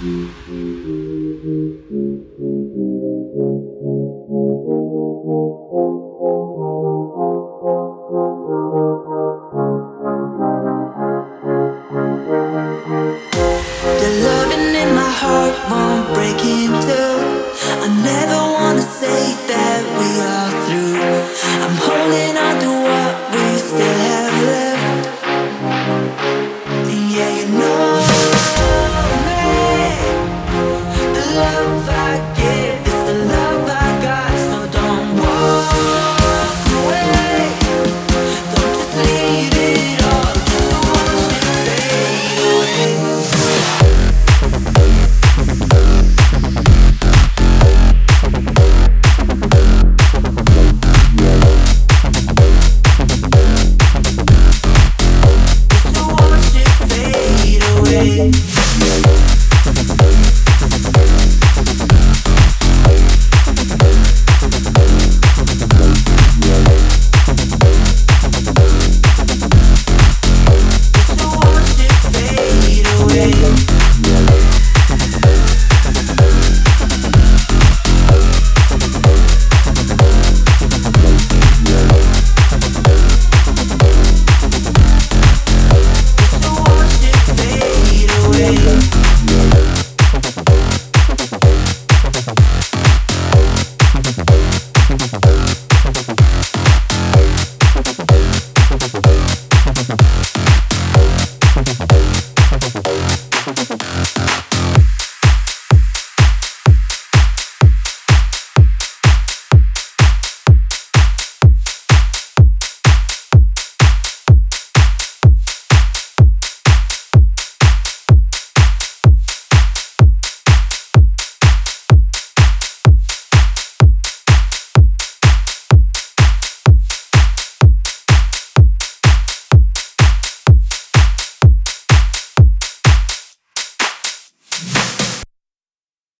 Mm-hmm.